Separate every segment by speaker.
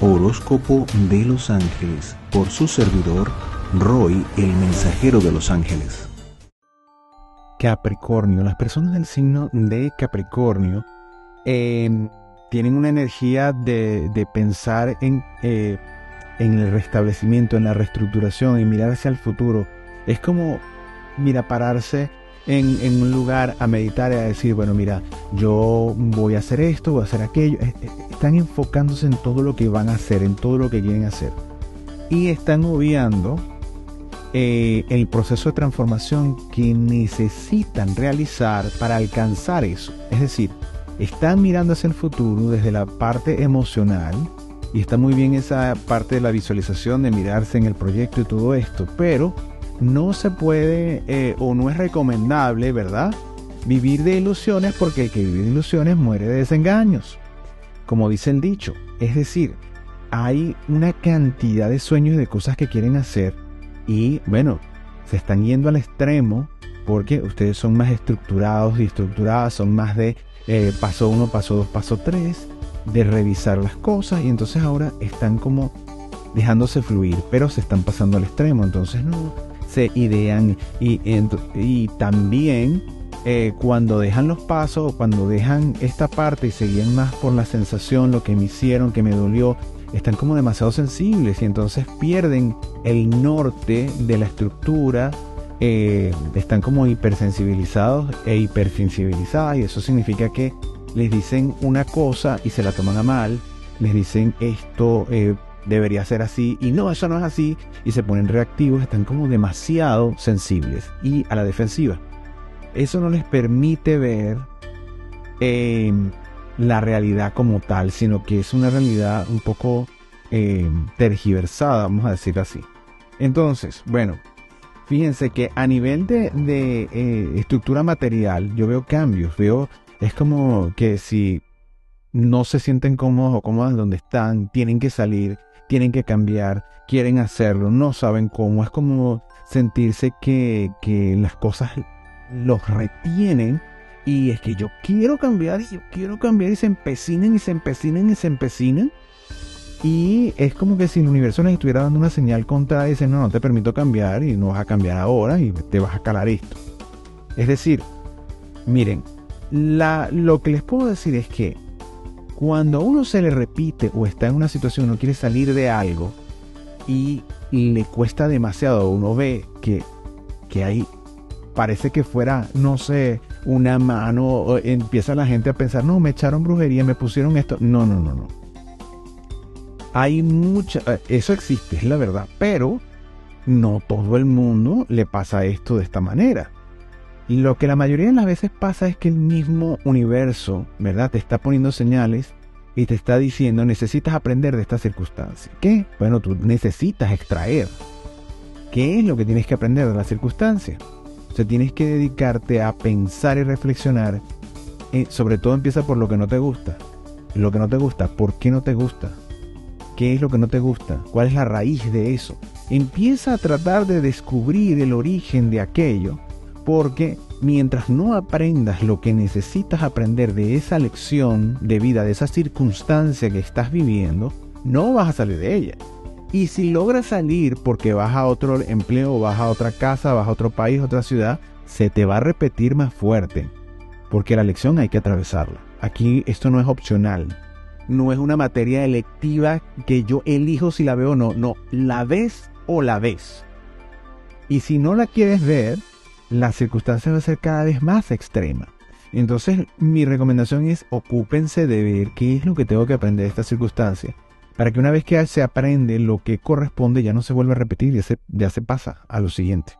Speaker 1: Horóscopo de los Ángeles por su servidor Roy, el mensajero de los ángeles.
Speaker 2: Capricornio. Las personas del signo de Capricornio em, tienen una energía de, pensar en, eh, en el restablecimiento, en la reestructuración, y mirar hacia el futuro. Es como, mira, pararse en, un lugar a meditar y a decir, bueno, mira, yo voy a hacer esto, voy a hacer aquello. Están enfocándose en todo lo que van a hacer, en todo lo que quieren hacer. Y están obviando eh, el proceso de transformación que necesitan realizar para alcanzar eso. Es decir, están mirando hacia el futuro desde la parte emocional y está muy bien esa parte de la visualización de mirarse en el proyecto y todo esto, pero no se puede eh, o no es recomendable, ¿verdad? Vivir de ilusiones porque el que vive de ilusiones muere de desengaños, como dice el dicho. Es decir, hay una cantidad de sueños y de cosas que quieren hacer y bueno, se están yendo al extremo porque ustedes son más estructurados y estructuradas, son más de eh, paso uno, paso dos, paso tres, de revisar las cosas y entonces ahora están como dejándose fluir, pero se están pasando al extremo, entonces no, se idean y, y también eh, cuando dejan los pasos, cuando dejan esta parte y se guían más por la sensación, lo que me hicieron, que me dolió, están como demasiado sensibles y entonces pierden el norte de la estructura, eh, están como hipersensibilizados e hipersensibilizadas y eso significa que les dicen una cosa y se la toman a mal, les dicen esto eh, debería ser así y no, eso no es así y se ponen reactivos, están como demasiado sensibles y a la defensiva. Eso no les permite ver em, la realidad como tal, sino que es una realidad un poco em, tergiversada, vamos a decir así. Entonces, bueno, fíjense que a nivel de, eh, estructura material, yo veo cambios, veo, es como que si no se sienten cómodos o cómodas donde están, tienen que salir, tienen que cambiar, quieren hacerlo, no saben cómo. Es como sentirse que, las cosas los retienen y es que yo quiero cambiar y yo quiero cambiar y se empecinan y se empecinan y se empecinan. Y es como que si el universo les estuviera dando una señal contra y dicen, no, no te permito cambiar y no vas a cambiar ahora y te vas a calar esto. Es decir, miren, la, lo que les puedo decir es que cuando a uno se le repite o está en una situación, uno quiere salir de algo y le cuesta demasiado, uno ve que, que hay, parece que fuera, no sé, una mano, empieza la gente a pensar, no, me echaron brujería, me pusieron esto. No, no, no, no. Hay mucha, eh, eso existe, es la verdad, pero no todo el mundo le pasa esto de esta manera. Lo que la mayoría de las veces pasa es que el mismo universo, ¿verdad? Te está poniendo señales y te está diciendo necesitas aprender de esta circunstancia. ¿Qué? Bueno, tú necesitas extraer. ¿Qué es lo que tienes que aprender de la circunstancia? O sea, tienes que dedicarte a pensar y reflexionar. Eh, sobre todo empieza por lo que no te gusta. Lo que no te gusta, ¿por qué no te gusta? ¿Qué es lo que no te gusta? ¿Cuál es la raíz de eso? Empieza a tratar de descubrir el origen de aquello porque mientras no aprendas lo que necesitas aprender de esa lección de vida, de esa circunstancia que estás viviendo, no vas a salir de ella. Y si logras salir porque vas a otro empleo, vas a otra casa, vas a otro país, otra ciudad, se te va a repetir más fuerte. Porque la lección hay que atravesarla. Aquí esto no es opcional. No es una materia electiva que yo elijo si la veo o no. No, la ves o la ves. Y si no la quieres ver, la circunstancia va a ser cada vez más extrema. Entonces mi recomendación es ocúpense de ver qué es lo que tengo que aprender de esta circunstancia, para que una vez que se aprende lo que corresponde ya no se vuelva a repetir, y ya se pasa a lo siguiente.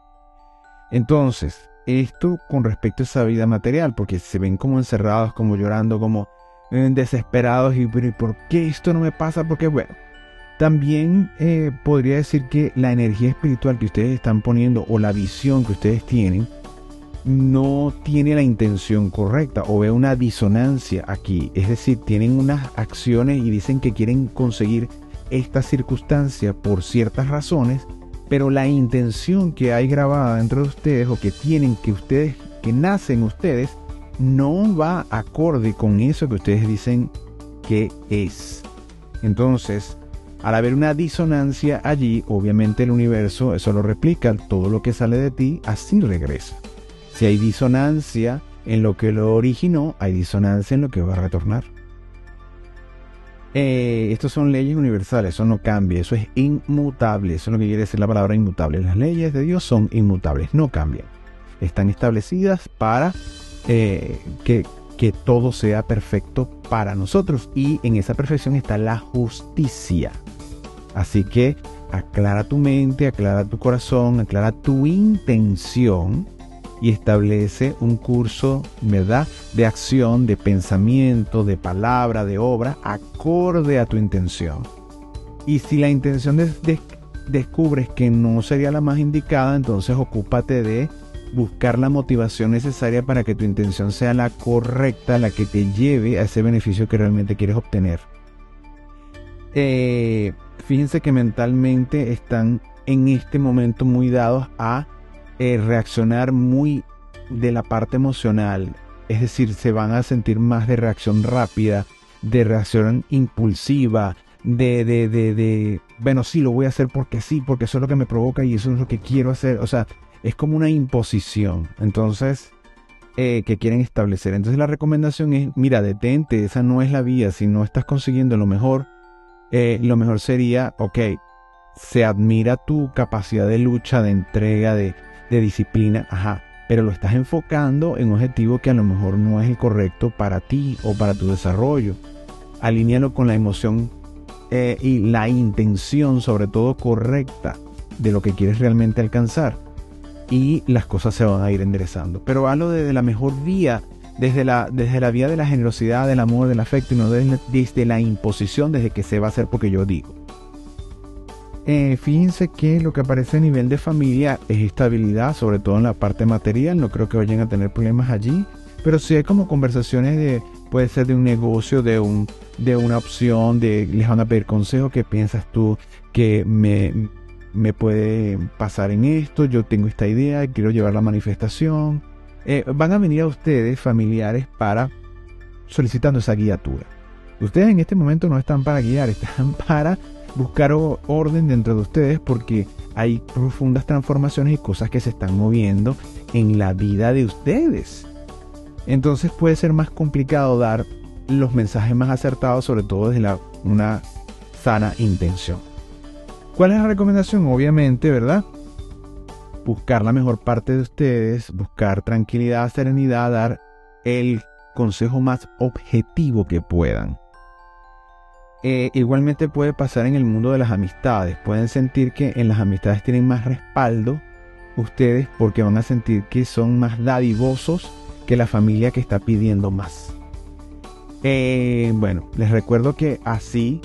Speaker 2: Entonces, esto con respecto a esa vida material, porque se ven como encerrados, como llorando, como eh, desesperados y ¿por qué esto no me pasa? Porque bueno, también eh, podría decir que la energía espiritual que ustedes están poniendo o la visión que ustedes tienen no tiene la intención correcta o ve una disonancia aquí. Es decir, tienen unas acciones y dicen que quieren conseguir esta circunstancia por ciertas razones, pero la intención que hay grabada dentro de ustedes o que tienen que ustedes, que nacen ustedes, no va acorde con eso que ustedes dicen que es. Entonces, Al haber una disonancia allí, obviamente el universo eso lo replica, todo lo que sale de ti así regresa. Si hay disonancia en lo que lo originó, hay disonancia en lo que va a retornar. Eh, estos son leyes universales, eso no cambia, eso es inmutable, eso es lo que quiere decir la palabra inmutable. Las leyes de Dios son inmutables, no cambian. Están establecidas para eh, que, que todo sea perfecto para nosotros y en esa perfección está la justicia. Así que aclara tu mente, aclara tu corazón, aclara tu intención y establece un curso, ¿verdad? De acción, de pensamiento, de palabra, de obra, acorde a tu intención. Y si la intención descubres que no sería la más indicada, entonces ocúpate de buscar la motivación necesaria para que tu intención sea la correcta, la que te lleve a ese beneficio que realmente quieres obtener. Eh, fíjense que mentalmente están en este momento muy dados a eh, reaccionar muy de la parte emocional, es decir, se van a sentir más de reacción rápida, de reacción impulsiva, de, de, de, de, bueno, sí, lo voy a hacer porque sí, porque eso es lo que me provoca y eso es lo que quiero hacer. O sea, es como una imposición. Entonces, eh, que quieren establecer. Entonces la recomendación es, mira, detente, esa no es la vía. Si no estás consiguiendo lo mejor, eh, lo mejor sería, ok, se admira tu capacidad de lucha, de entrega, de, disciplina, ajá, pero lo estás enfocando en un objetivo que a lo mejor no es el correcto para ti o para tu desarrollo. Alínealo con la emoción eh, y la intención, sobre todo correcta, de lo que quieres realmente alcanzar. Y las cosas se van a ir enderezando. Pero hazlo desde la mejor vía, desde la, desde la vía de la generosidad, del amor, del afecto, y no desde, desde la imposición, desde que se va a hacer porque yo digo. Eh, fíjense que lo que aparece a nivel de familia es estabilidad, sobre todo en la parte material. No creo que vayan a tener problemas allí. Pero sí hay como conversaciones de, puede ser de un negocio, de, un, de una opción, de les van a pedir consejo, ¿qué piensas tú que me, me puede pasar en esto? Yo tengo esta idea, quiero llevar la manifestación. Eh, van a venir a ustedes familiares para solicitando esa guiatura. Ustedes en este momento no están para guiar, están para buscar orden dentro de ustedes porque hay profundas transformaciones y cosas que se están moviendo en la vida de ustedes. Entonces puede ser más complicado dar los mensajes más acertados, sobre todo desde la, una sana intención. ¿Cuál es la recomendación? Obviamente, ¿verdad? Buscar la mejor parte de ustedes, buscar tranquilidad, serenidad, dar el consejo más objetivo que puedan. Eh, igualmente puede pasar en el mundo de las amistades. Pueden sentir que en las amistades tienen más respaldo ustedes porque van a sentir que son más dadivosos que la familia que está pidiendo más. Eh, bueno, les recuerdo que así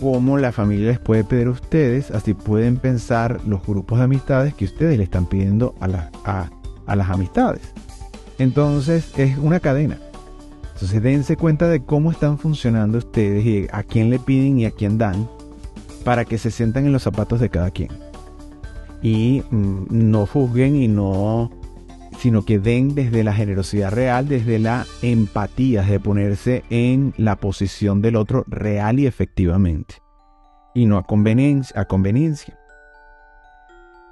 Speaker 2: como la familia les puede pedir a ustedes, así pueden pensar los grupos de amistades que ustedes le están pidiendo a, a las amistades. Entonces es una cadena. Entonces dense cuenta de cómo están funcionando ustedes y a quién le piden y a quién dan para que se sientan en los zapatos de cada quien. Y mm, no juzguen y no, sino que den desde la generosidad real, desde la empatía, de ponerse en la posición del otro real y efectivamente. Y no a conveniencia.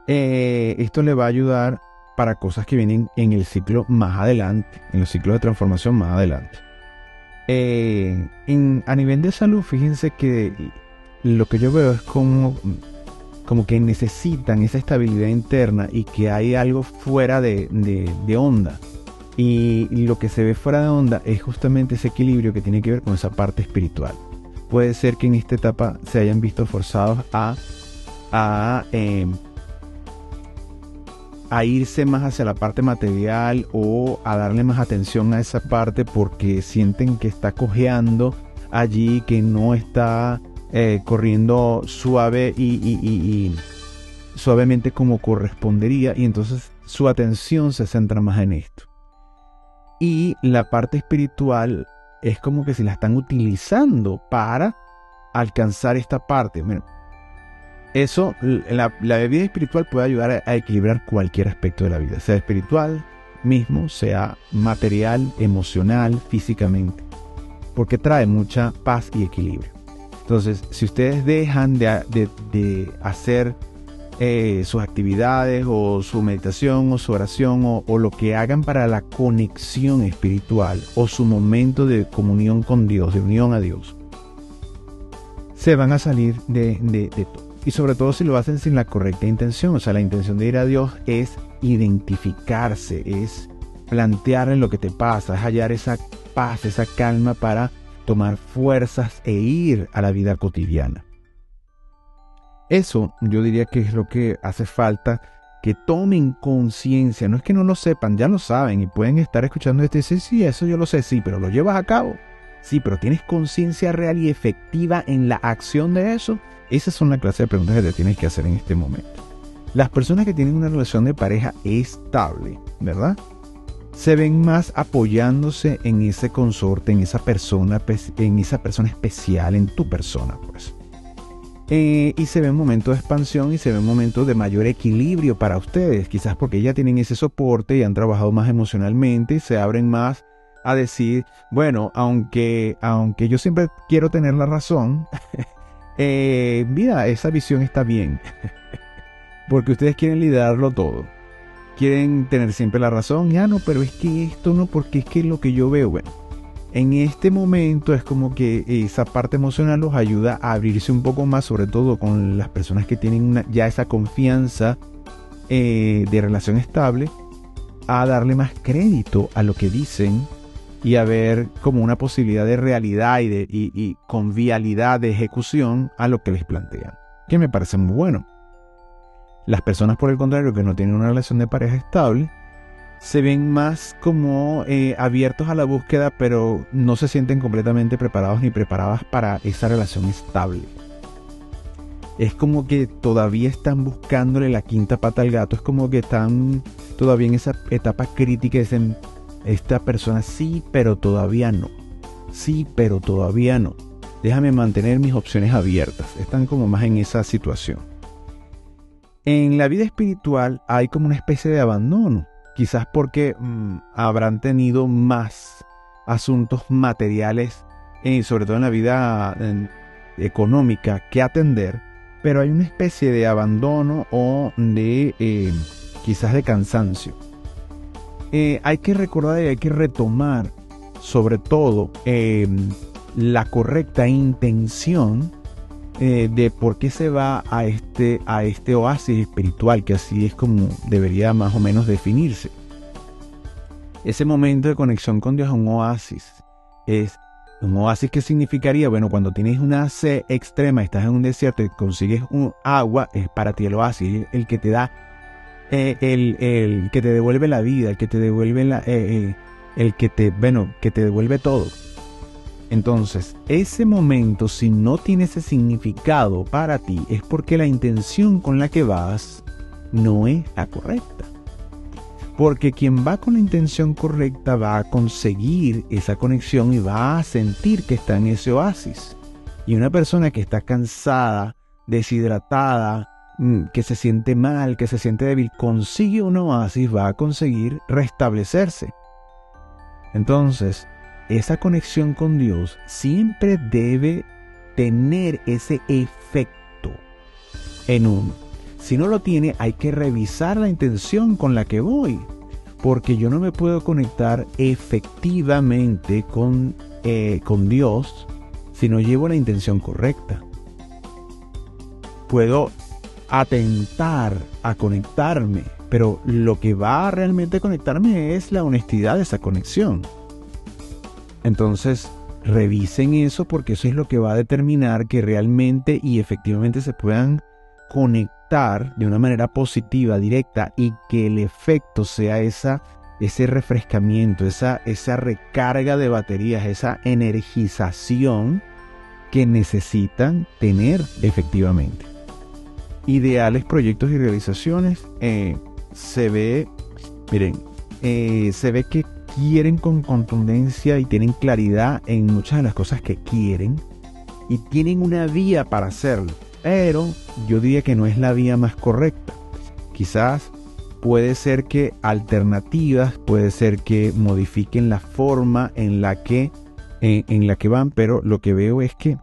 Speaker 2: Eh, esto le va a ayudar para cosas que vienen en el ciclo más adelante, en los ciclos de transformación más adelante. Eh, a nivel de salud, fíjense que lo que yo veo es como, como que necesitan esa estabilidad interna y que hay algo fuera de, onda. Y, lo que se ve fuera de onda es justamente ese equilibrio que tiene que ver con esa parte espiritual. Puede ser que en esta etapa se hayan visto forzados a, a em, a irse más hacia la parte material o a darle más atención a esa parte porque sienten que está cojeando allí, que no está eh, corriendo suave y, suavemente como correspondería y entonces su atención se centra más en esto. Y la parte espiritual es como que si la están utilizando para alcanzar esta parte. Eso, la, vida espiritual puede ayudar a, equilibrar cualquier aspecto de la vida, sea espiritual mismo, sea material, emocional, físicamente, porque trae mucha paz y equilibrio. Entonces, si ustedes dejan de, hacer eh, sus actividades o su meditación o su oración o, lo que hagan para la conexión espiritual o su momento de comunión con Dios, de unión a Dios, se van a salir de, de, de todo. Y sobre todo si lo hacen sin la correcta intención. O sea, la intención de ir a Dios es identificarse, es plantear en lo que te pasa, es hallar esa paz, esa calma para tomar fuerzas e ir a la vida cotidiana. Eso yo diría que es lo que hace falta que tomen conciencia. No es que no lo sepan, ya lo saben y pueden estar escuchando este sí, sí, eso yo lo sé, sí, pero lo llevas a cabo. Sí, pero tienes conciencia real y efectiva en la acción de eso. Esas son la clase de preguntas que te tienes que hacer en este momento. Las personas que tienen una relación de pareja estable, ¿verdad? Se ven más apoyándose en ese consorte, en esa persona, en esa persona especial, en tu persona, pues. Eh, y se ve un momento de expansión y se ve un momento de mayor equilibrio para ustedes, quizás porque ya tienen ese soporte y han trabajado más emocionalmente y se abren más a decir, bueno, aunque, aunque yo siempre quiero tener la razón, eh, mira, esa visión está bien, porque ustedes quieren liderarlo todo quieren tener siempre la razón. Ya no, pero es que esto no, porque es que lo que yo veo. Bueno, en este momento es como que esa parte emocional los ayuda a abrirse un poco más, sobre todo con las personas que tienen ya esa confianza eh, de relación estable, a darle más crédito a lo que dicen y a ver como una posibilidad de realidad y, de, y vialidad de ejecución a lo que les plantean, que me parece muy bueno. Las personas, por el contrario, que no tienen una relación de pareja estable, se ven más como eh, abiertos a la búsqueda, pero no se sienten completamente preparados ni preparadas para esa relación estable. Es como que todavía están buscándole la quinta pata al gato, es como que están todavía en esa etapa crítica, dicen, esta persona sí, pero todavía no. Sí, pero todavía no. Déjame mantener mis opciones abiertas. Están como más en esa situación. En la vida espiritual hay como una especie de abandono, quizás porque mm, habrán tenido más asuntos materiales, eh, sobre todo en la vida económica, que atender, pero hay una especie de abandono o de eh, quizás de cansancio. Eh, hay que recordar y hay que retomar sobre todo em, la correcta intención eh, de por qué se va a este, a este oasis espiritual, que así es como debería más o menos definirse. Ese momento de conexión con Dios es un oasis. Es un oasis que significaría, bueno, cuando tienes una sed extrema, estás en un desierto y consigues un agua, es para ti el oasis, el, que te da, eh, el, que te devuelve la vida, el que te devuelve la, eh, el que te, bueno, que te devuelve todo. Entonces, ese momento, si no tiene ese significado para ti, es porque la intención con la que vas no es la correcta. Porque quien va con la intención correcta va a conseguir esa conexión y va a sentir que está en ese oasis. Y una persona que está cansada, deshidratada, mm, que se siente mal, que se siente débil, consigue un oasis, va a conseguir restablecerse. Entonces, esa conexión con Dios siempre debe tener ese efecto en uno. Si no lo tiene, hay que revisar la intención con la que voy. Porque yo no me puedo conectar efectivamente con, eh, con Dios si no llevo la intención correcta. Puedo atentar a conectarme, pero lo que va a realmente conectarme es la honestidad de esa conexión. Entonces, revisen eso porque eso es lo que va a determinar que realmente y efectivamente se puedan conectar de una manera positiva, directa y que el efecto sea esa, ese refrescamiento, esa, esa recarga de baterías, esa energización que necesitan tener efectivamente. Ideales proyectos y realizaciones. Eh, se ve, miren, eh, se ve que quieren con contundencia y tienen claridad en muchas de las cosas que quieren y tienen una vía para hacerlo, pero yo diría que no es la vía más correcta. Quizás puede ser que alternativas, puede ser que modifiquen la forma en la que en, la que van, pero lo que veo es que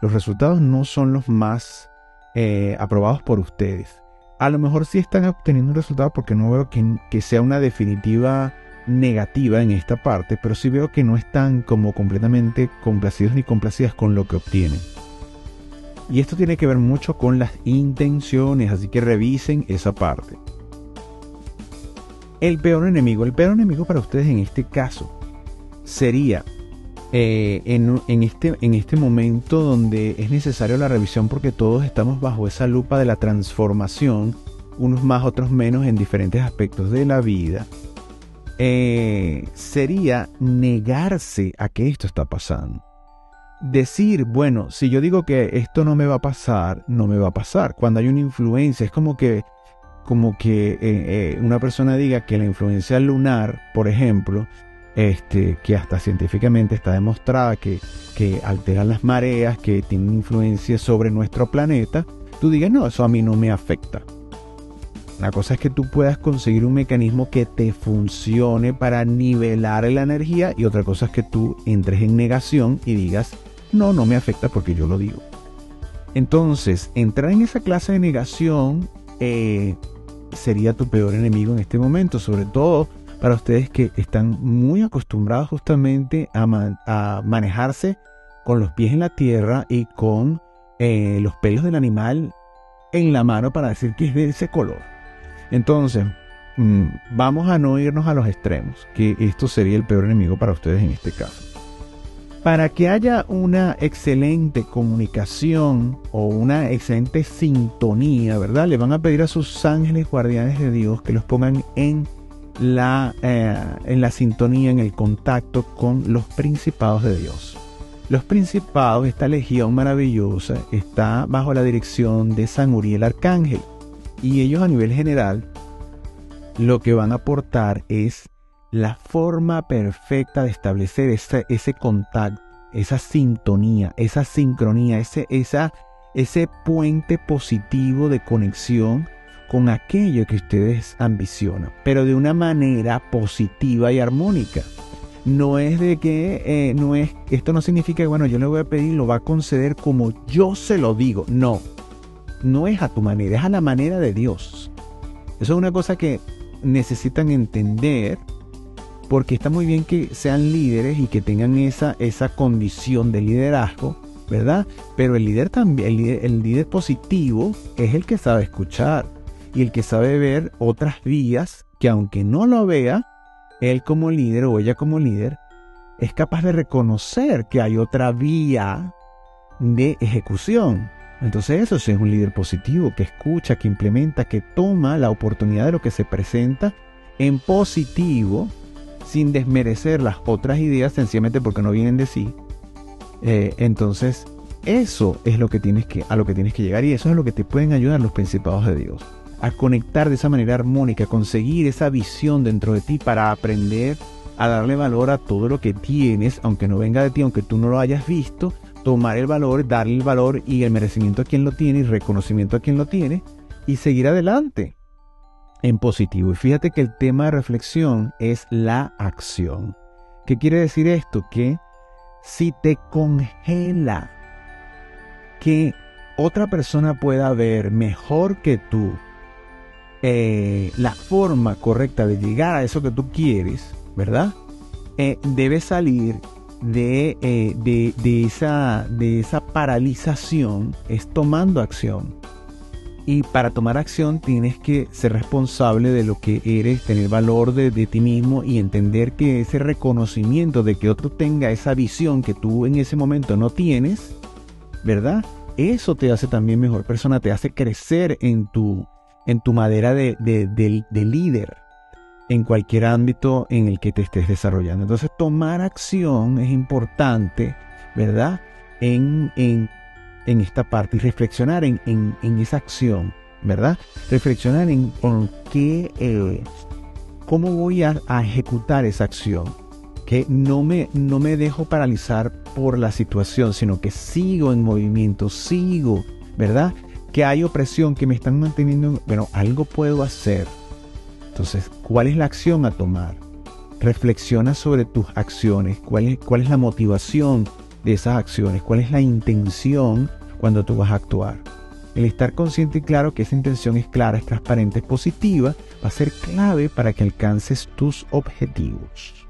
Speaker 2: los resultados no son los más eh, aprobados por ustedes. A lo mejor sí están obteniendo un resultado porque no veo que, que sea una definitiva negativa en esta parte, pero sí veo que no están como completamente complacidos ni complacidas con lo que obtienen. Y esto tiene que ver mucho con las intenciones, así que revisen esa parte. El peor enemigo, el peor enemigo para ustedes en este caso sería eh, en, este, en este momento donde es necesario la revisión porque todos estamos bajo esa lupa de la transformación, unos más, otros menos en diferentes aspectos de la vida, eh, sería negarse a que esto está pasando. Decir, bueno, si yo digo que esto no me va a pasar, no me va a pasar. Cuando hay una influencia, es como que, como que eh, una persona diga que la influencia lunar, por ejemplo, este, que hasta científicamente está demostrada que, que alteran las mareas, que tienen influencia sobre nuestro planeta, tú digas, no, eso a mí no me afecta. La cosa es que tú puedas conseguir un mecanismo que te funcione para nivelar la energía y otra cosa es que tú entres en negación y digas, no, no me afecta porque yo lo digo. Entonces, entrar en esa clase de negación eh, sería tu peor enemigo en este momento, sobre todo para ustedes que están muy acostumbrados justamente a, manejarse con los pies en la tierra y con eh, los pelos del animal en la mano para decir que es de ese color. Entonces, mm, vamos a no irnos a los extremos, que esto sería el peor enemigo para ustedes en este caso. Para que haya una excelente comunicación o una excelente sintonía, ¿verdad? Le van a pedir a sus ángeles guardianes de Dios que los pongan en la, eh, en la sintonía, en el contacto con los principados de Dios. Los principados, esta legión maravillosa, está bajo la dirección de San Uriel Arcángel. Y ellos a nivel general lo que van a aportar es la forma perfecta de establecer ese, ese contacto, esa sintonía, esa sincronía, ese, esa, ese puente positivo de conexión con aquello que ustedes ambicionan, pero de una manera positiva y armónica. No es de que, eh, no es, esto no significa que, bueno, yo le voy a pedir, lo va a conceder como yo se lo digo. No, no es a tu manera, es a la manera de Dios. Eso es una cosa que necesitan entender porque está muy bien que sean líderes y que tengan esa, esa condición de liderazgo, ¿verdad? Pero el líder también, el líder positivo es el que sabe escuchar y el que sabe ver otras vías que aunque no lo vea, él como líder o ella como líder es capaz de reconocer que hay otra vía de ejecución. Entonces eso sí es un líder positivo, que escucha, que implementa, que toma la oportunidad de lo que se presenta en positivo, sin desmerecer las otras ideas sencillamente porque no vienen de sí. Eh, entonces eso es lo que tienes que, a lo que tienes que llegar y eso es lo que te pueden ayudar los principados de Dios. A conectar de esa manera armónica, a conseguir esa visión dentro de ti para aprender a darle valor a todo lo que tienes, aunque no venga de ti, aunque tú no lo hayas visto, tomar el valor, darle el valor y el merecimiento a quien lo tiene y reconocimiento a quien lo tiene y seguir adelante en positivo. Y fíjate que el tema de reflexión es la acción. ¿Qué quiere decir esto? Que si te congela que otra persona pueda ver mejor que tú eh, la forma correcta de llegar a eso que tú quieres, ¿verdad? Eh, debe salir eh, de, de, esa, de esa paralización es tomando acción. Y para tomar acción tienes que ser responsable de lo que eres, tener valor de, de, ti mismo y entender que ese reconocimiento de que otro tenga esa visión que tú en ese momento no tienes, ¿verdad? Eso te hace también mejor persona, te hace crecer en tu, en tu madera de, de, de líder en cualquier ámbito en el que te estés desarrollando. Entonces, tomar acción es importante, ¿verdad? En, en, en esta parte y reflexionar en, en, esa acción, ¿verdad? Reflexionar en con qué, eh, cómo voy a, a, ejecutar esa acción. Que no me, no me dejo paralizar por la situación, sino que sigo en movimiento, sigo, ¿verdad? Que hay opresión, que me están manteniendo, bueno, algo puedo hacer, entonces, ¿cuál es la acción a tomar? Reflexiona sobre tus acciones, cuál es, cuál es la motivación de esas acciones, cuál es la intención cuando tú vas a actuar. El estar consciente y claro que esa intención es clara, es transparente, es positiva, va a ser clave para que alcances tus objetivos.